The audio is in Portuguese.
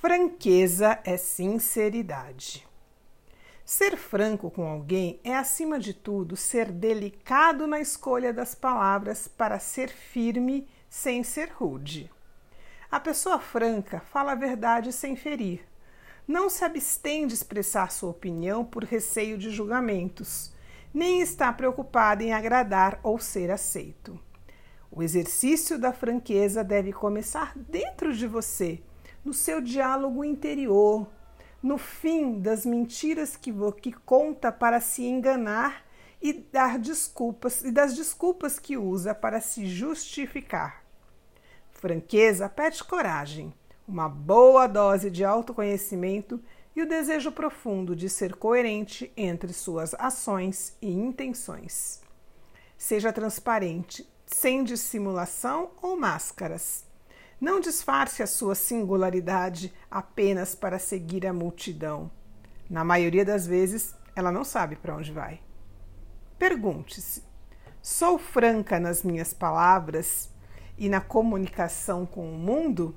Franqueza é sinceridade. Ser franco com alguém é, acima de tudo, ser delicado na escolha das palavras para ser firme sem ser rude. A pessoa franca fala a verdade sem ferir. Não se abstém de expressar sua opinião por receio de julgamentos, nem está preocupada em agradar ou ser aceito. O exercício da franqueza deve começar dentro de você no seu diálogo interior, no fim das mentiras que, que conta para se enganar e dar desculpas e das desculpas que usa para se justificar. Franqueza pede coragem, uma boa dose de autoconhecimento e o desejo profundo de ser coerente entre suas ações e intenções. Seja transparente, sem dissimulação ou máscaras. Não disfarce a sua singularidade apenas para seguir a multidão. Na maioria das vezes, ela não sabe para onde vai. Pergunte-se: sou franca nas minhas palavras e na comunicação com o mundo?